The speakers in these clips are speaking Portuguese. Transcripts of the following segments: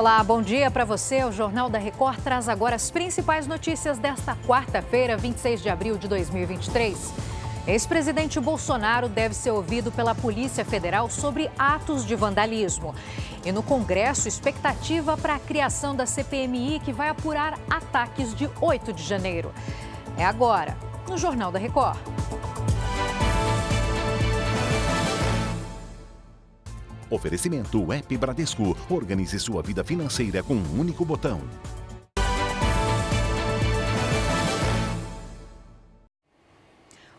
Olá, bom dia para você. O Jornal da Record traz agora as principais notícias desta quarta-feira, 26 de abril de 2023. Ex-presidente Bolsonaro deve ser ouvido pela Polícia Federal sobre atos de vandalismo. E no Congresso, expectativa para a criação da CPMI que vai apurar ataques de 8 de janeiro. É agora, no Jornal da Record. Oferecimento App Bradesco. Organize sua vida financeira com um único botão.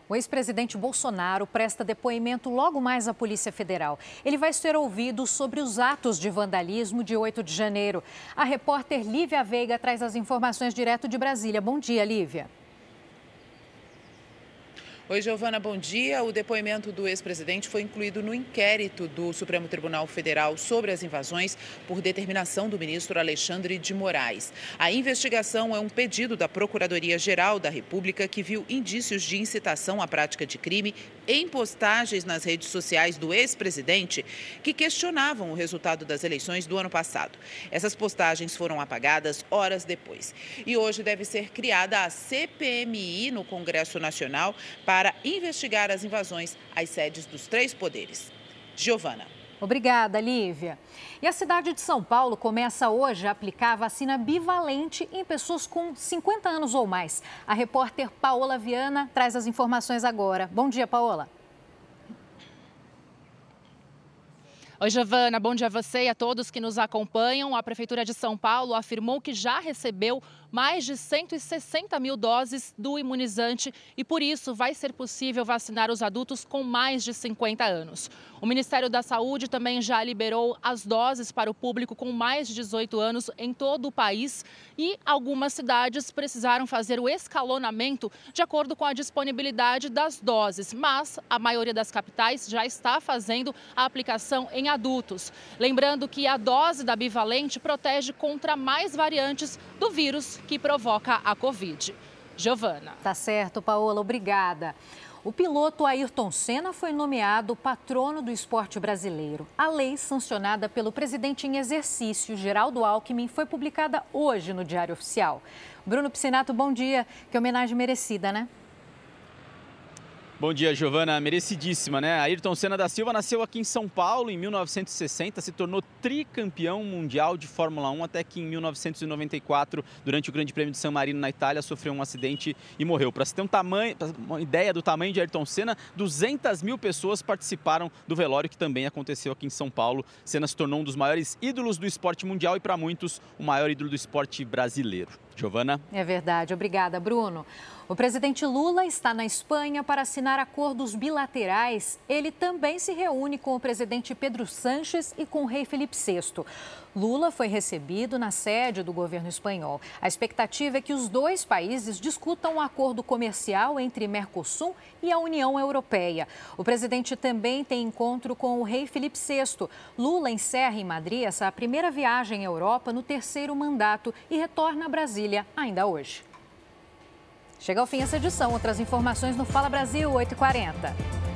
O ex-presidente Bolsonaro presta depoimento logo mais à Polícia Federal. Ele vai ser ouvido sobre os atos de vandalismo de 8 de janeiro. A repórter Lívia Veiga traz as informações direto de Brasília. Bom dia, Lívia. Oi, Giovana, bom dia. O depoimento do ex-presidente foi incluído no inquérito do Supremo Tribunal Federal sobre as invasões por determinação do ministro Alexandre de Moraes. A investigação é um pedido da Procuradoria-Geral da República que viu indícios de incitação à prática de crime em postagens nas redes sociais do ex-presidente que questionavam o resultado das eleições do ano passado. Essas postagens foram apagadas horas depois. E hoje deve ser criada a CPMI no Congresso Nacional para para investigar as invasões às sedes dos três poderes. Giovana. Obrigada, Lívia. E a cidade de São Paulo começa hoje a aplicar a vacina bivalente em pessoas com 50 anos ou mais. A repórter Paola Viana traz as informações agora. Bom dia, Paola. Oi, Giovana, bom dia a você e a todos que nos acompanham. A Prefeitura de São Paulo afirmou que já recebeu mais de 160 mil doses do imunizante e, por isso, vai ser possível vacinar os adultos com mais de 50 anos. O Ministério da Saúde também já liberou as doses para o público com mais de 18 anos em todo o país e algumas cidades precisaram fazer o escalonamento de acordo com a disponibilidade das doses, mas a maioria das capitais já está fazendo a aplicação em adultos. Lembrando que a dose da bivalente protege contra mais variantes do vírus que provoca a Covid. Giovana. Tá certo, Paola, obrigada. O piloto Ayrton Senna foi nomeado patrono do esporte brasileiro. A lei sancionada pelo presidente em exercício, Geraldo Alckmin, foi publicada hoje no Diário Oficial. Bruno Piscinato, bom dia. Que homenagem merecida, né? Bom dia, Giovana. Merecidíssima, né? Ayrton Senna da Silva nasceu aqui em São Paulo em 1960, se tornou tricampeão mundial de Fórmula 1 até que em 1994, durante o Grande Prêmio de San Marino na Itália, sofreu um acidente e morreu. Para se ter um tamanho, uma ideia do tamanho de Ayrton Senna, 200 mil pessoas participaram do velório que também aconteceu aqui em São Paulo. Senna se tornou um dos maiores ídolos do esporte mundial e para muitos o maior ídolo do esporte brasileiro. Giovana. É verdade. Obrigada, Bruno. O presidente Lula está na Espanha para assinar acordos bilaterais. Ele também se reúne com o presidente Pedro Sanches e com o rei Felipe VI. Lula foi recebido na sede do governo espanhol. A expectativa é que os dois países discutam um acordo comercial entre Mercosul e a União Europeia. O presidente também tem encontro com o rei Felipe VI. Lula encerra em Madrid essa primeira viagem à Europa no terceiro mandato e retorna a Brasília ainda hoje. Chega ao fim essa edição. Outras informações no Fala Brasil 8h40.